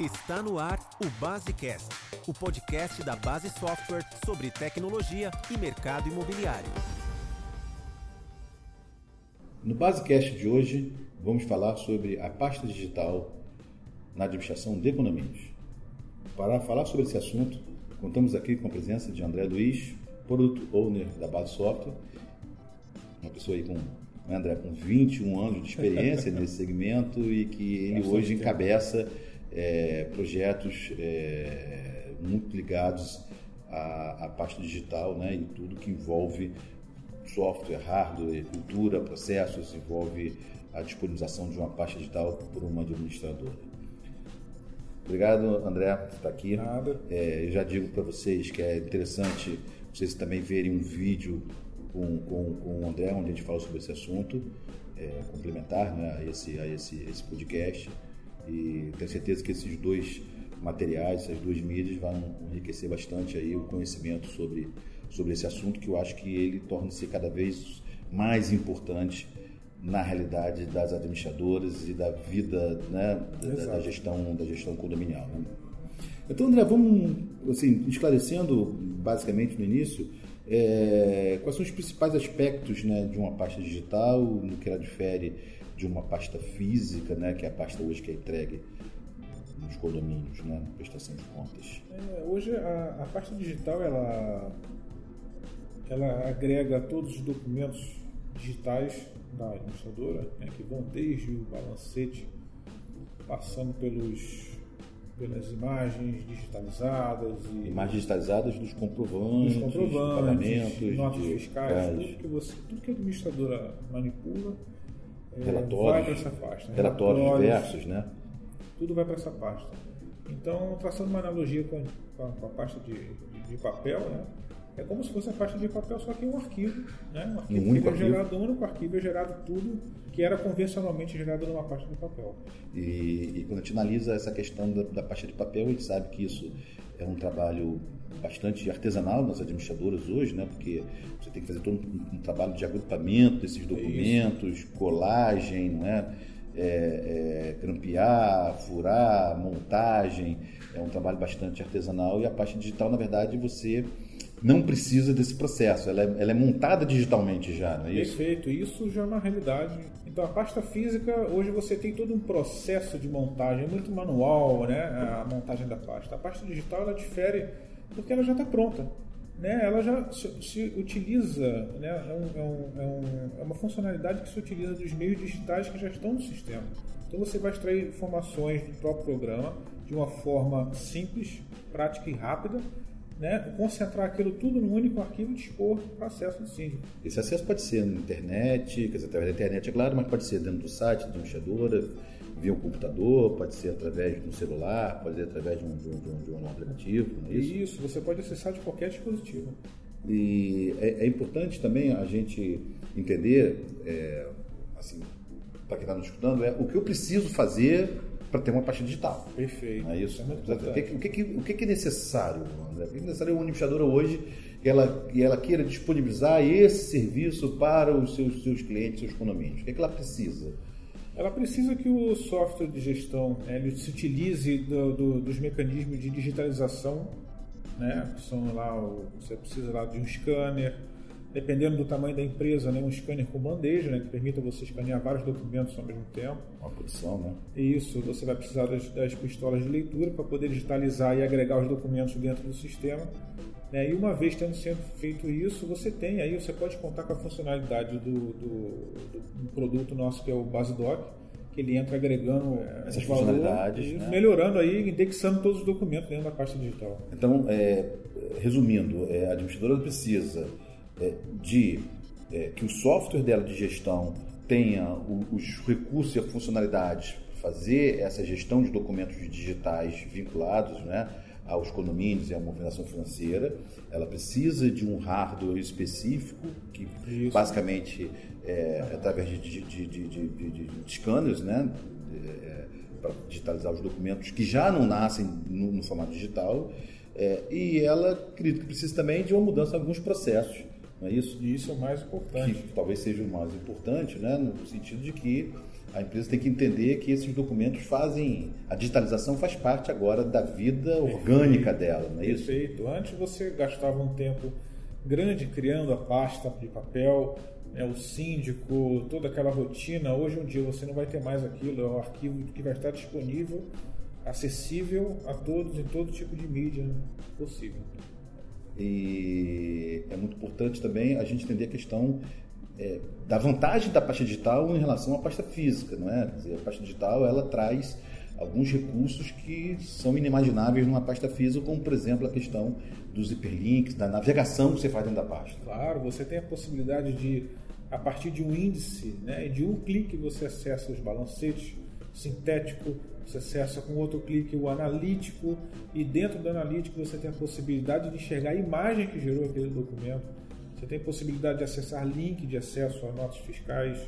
Está no ar o Basecast, o podcast da Base Software sobre tecnologia e mercado imobiliário. No Basecast de hoje, vamos falar sobre a pasta digital na administração de condomínios. Para falar sobre esse assunto, contamos aqui com a presença de André Luiz, Product Owner da Base Software, uma pessoa aí com né, André, com 21 anos de experiência nesse segmento e que ele Bastante hoje tempo. É, projetos é, muito ligados à, à parte digital né, e tudo que envolve software, hardware, cultura, processos, envolve a disponibilização de uma pasta digital por uma administradora. Obrigado, André, por estar aqui. Nada. É, eu já digo para vocês que é interessante vocês também verem um vídeo com, com, com o André, onde a gente fala sobre esse assunto, é, complementar né, a, esse, a esse, esse podcast. E tenho certeza que esses dois materiais, essas duas mídias vão enriquecer bastante aí o conhecimento sobre, sobre esse assunto, que eu acho que ele torna-se cada vez mais importante na realidade das administradoras e da vida né, da, da, gestão da gestão condominial. Né? Então, André, vamos assim, esclarecendo basicamente no início é, quais são os principais aspectos né, de uma pasta digital, no que ela difere de uma pasta física, né, que é a pasta hoje que é entregue nos condomínios, né, na prestação de contas? É, hoje a, a, pasta digital ela, ela agrega todos os documentos digitais da administradora, né, que vão desde o balancete, passando pelos pelas imagens digitalizadas e imagens digitalizadas dos comprovantes, dos comprovantes pagamentos, notas fiscais, tudo que você, tudo que a administradora manipula relatórios, vai para essa pasta. Relatórios, relatórios diversos, né? Tudo vai para essa pasta. Então, traçando uma analogia com a, com a pasta de, de, de papel, né? É como se fosse a pasta de papel, só que um arquivo. Né? Um arquivo um único é gerado, um único arquivo é gerado tudo que era convencionalmente gerado numa pasta de papel. E, e quando a gente analisa essa questão da, da, pasta de papel, a gente sabe que isso é um trabalho bastante artesanal nas administradoras hoje, né? porque você tem que fazer todo um, um trabalho de agrupamento desses documentos, isso. colagem, não é? É, é, grampear, furar, montagem, é um trabalho bastante artesanal e a parte digital, na verdade, você não precisa desse processo, ela é, ela é montada digitalmente já, não é isso? Perfeito, isso já é uma realidade. Então a pasta física, hoje você tem todo um processo de montagem, é muito manual, né? A montagem da pasta. A pasta digital ela difere porque ela já está pronta. Né, ela já se, se utiliza, né, é, um, é, um, é, um, é, uma funcionalidade que se utiliza dos meios digitais que já estão no sistema. Então você vai extrair informações do próprio programa de uma forma simples, prática e rápida, né, concentrar aquilo tudo num único arquivo e dispor para acesso do síndico. Esse acesso pode ser na internet, quer dizer, através da internet, é claro, mas pode ser dentro do site da administradora, via um computador, pode ser através de um celular, pode ser através de um, de um, de um aplicativo. Não é isso? isso, você pode acessar de qualquer dispositivo. E é, é importante também a gente entender, é, assim, para quem está nos escutando, é o que eu preciso fazer para ter uma pasta digital. Perfeito. É isso. É o, que, o, que, o que é necessário, André? O que é necessário uma administradora hoje e ela, e ela queira disponibilizar esse serviço para os seus, seus clientes, seus condomínios? O que, é que ela precisa? Ela precisa que o software de gestão né, ele se utilize do, do, dos mecanismos de digitalização, né? Que são lá, você precisa lá de um scanner, dependendo do tamanho da empresa, né, um scanner com bandeja, né, que permita você escanear vários documentos ao mesmo tempo. Uma produção, né? Isso, você vai precisar das, das pistolas de leitura para poder digitalizar e agregar os documentos dentro do sistema. Né, e uma vez tendo sendo feito isso, você tem aí, você pode contar com a funcionalidade do, do, do produto nosso que é o BaseDoc, que ele entra agregando é, essas funcionalidades, né? melhorando aí, indexando todos os documentos dentro da pasta digital. Então, é, resumindo, é, a administradora precisa de é, que o software dela de gestão tenha os recursos e a funcionalidade para fazer essa gestão de documentos digitais vinculados né, aos condomínios e à movimentação financeira. Ela precisa de um hardware específico, que Isso. basicamente é, é através de, de, de, de, de scanners, né, é, para digitalizar os documentos que já não nascem no, no formato digital. É, e ela acredito que precisa também de uma mudança em alguns processos não é isso? E isso é o mais importante. Que talvez seja o mais importante, né? no sentido de que A empresa tem que entender que esses documentos fazem. A digitalização faz parte agora da vida orgânica dela, não é isso? Perfeito. Antes você gastava um tempo grande criando a pasta de papel, né, o síndico, toda aquela rotina. Hoje em dia você não vai ter mais aquilo, é um arquivo que vai estar disponível, acessível a todos em todo tipo de mídia possível. E é muito importante também a gente entender a questão é, da vantagem da pasta digital em relação à pasta física, não é? Dizer, a pasta digital ela traz alguns recursos que são inimagináveis numa pasta física, como por exemplo a questão dos hiperlinks, da navegação que você faz dentro da pasta. Claro, você tem a possibilidade de, a partir de um índice, né, de um clique você acessa os balancetes, sintético, você acessa com outro clique o analítico e dentro do analítico você tem a possibilidade de enxergar a imagem que gerou aquele documento. Você tem a possibilidade de acessar link de acesso a notas fiscais,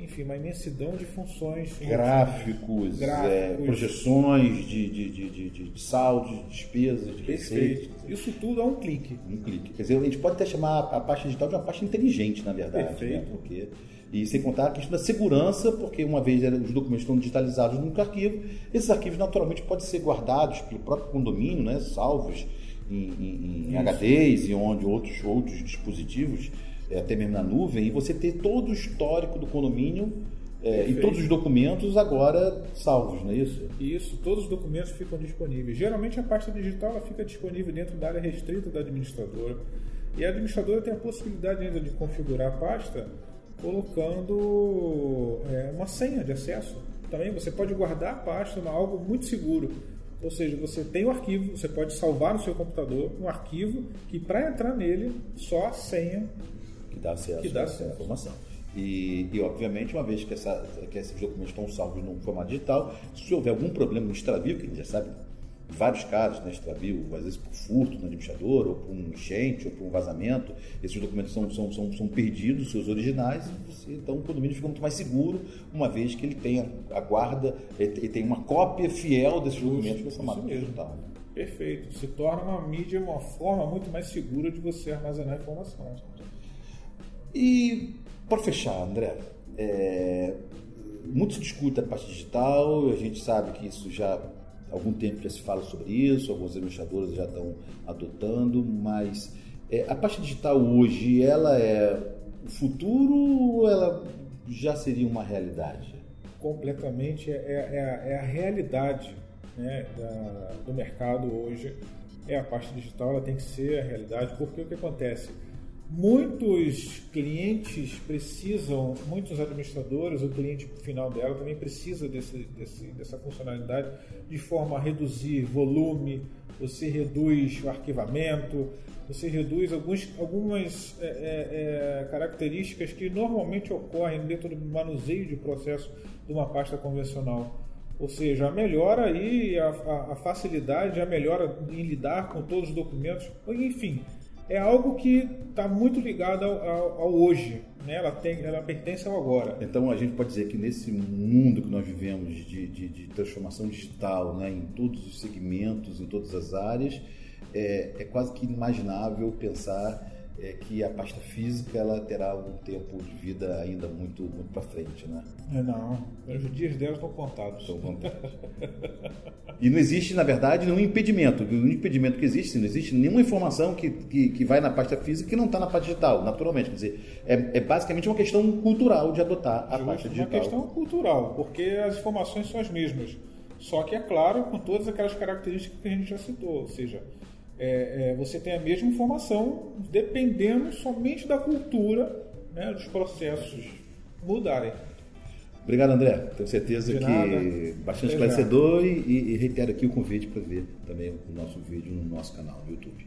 enfim, uma imensidão de funções. Gráficos, Gráficos. É, projeções de, de, de, de, de saldos, de despesas, de receitas. Isso tudo é um clique. Um clique. Quer dizer, a gente pode até chamar a pasta digital de uma pasta inteligente, na verdade. Né? Perfeito. Né? Porque, e sem contar a questão da segurança, porque uma vez os documentos estão digitalizados num arquivo, esses arquivos naturalmente podem ser guardados pelo próprio condomínio, né? salvos em, em, em HDs e onde outros, outros dispositivos é, até mesmo na nuvem, e você ter todo o histórico do condomínio é, e todos os documentos agora salvos, não é isso? Isso, todos os documentos ficam disponíveis. Geralmente a pasta digital ela fica disponível dentro da área restrita da administradora. E a administradora tem a possibilidade ainda de configurar a pasta colocando é, uma senha de acesso. Também você pode guardar a pasta em algo muito seguro. Ou seja, você tem o um arquivo, você pode salvar no seu computador um arquivo que para entrar nele só a senha que dá acesso, que dá acesso. à informação. E, e, obviamente, uma vez que, essa, que esses documentos estão salvos no formato digital, se houver algum problema no extravio, que a gente já sabe, vários casos, né, extravio, às vezes por furto no administrador, ou por um enchente, ou por um vazamento, esses documentos são, são, são, são perdidos, seus originais, e você, então o condomínio fica muito mais seguro, uma vez que ele tenha a guarda, ele tem uma cópia fiel desses documentos no formato digital. Perfeito. Se torna uma mídia uma forma muito mais segura de você armazenar informação. E, para fechar, André, é, muito se discute a parte digital, a gente sabe que isso já algum tempo já se fala sobre isso, alguns administradores já estão adotando, mas é, a parte digital hoje, ela é o futuro ou ela já seria uma realidade? Completamente, é, é, é a realidade né, da, do mercado hoje, é a parte digital, ela tem que ser a realidade, porque o que acontece? Muitos clientes precisam, muitos administradores, o cliente final dela também precisa desse, desse, dessa funcionalidade de forma a reduzir volume, você reduz o arquivamento, você reduz alguns, algumas é, é, é, características que normalmente ocorrem dentro do manuseio de processo de uma pasta convencional. Ou seja, a melhora aí, a, a, a facilidade, a melhora em lidar com todos os documentos, enfim, é algo que está muito ligado ao, ao, ao hoje, né? ela, tem, ela pertence ao agora. Então a gente pode dizer que nesse mundo que nós vivemos de, de, de transformação digital, né? em todos os segmentos, em todas as áreas, é, é quase que inimaginável pensar é que a pasta física ela terá um tempo de vida ainda muito, muito para frente, né? É, não, os dias dela estão contados. Estão contados. e não existe, na verdade, nenhum impedimento. O impedimento que existe, não existe nenhuma informação que, que, que vai na pasta física que não está na pasta digital, naturalmente. Quer dizer, é, é basicamente uma questão cultural de adotar a Justo, pasta digital. Uma questão cultural, porque as informações são as mesmas. Só que, é claro, com todas aquelas características que a gente já citou, ou seja, é, é, você tem a mesma informação dependendo somente da cultura né, dos processos mudarem. Obrigado, André. Tenho certeza que bastante esclarecedor e, e, reitero aqui o convite para ver também o nosso vídeo no nosso canal no YouTube.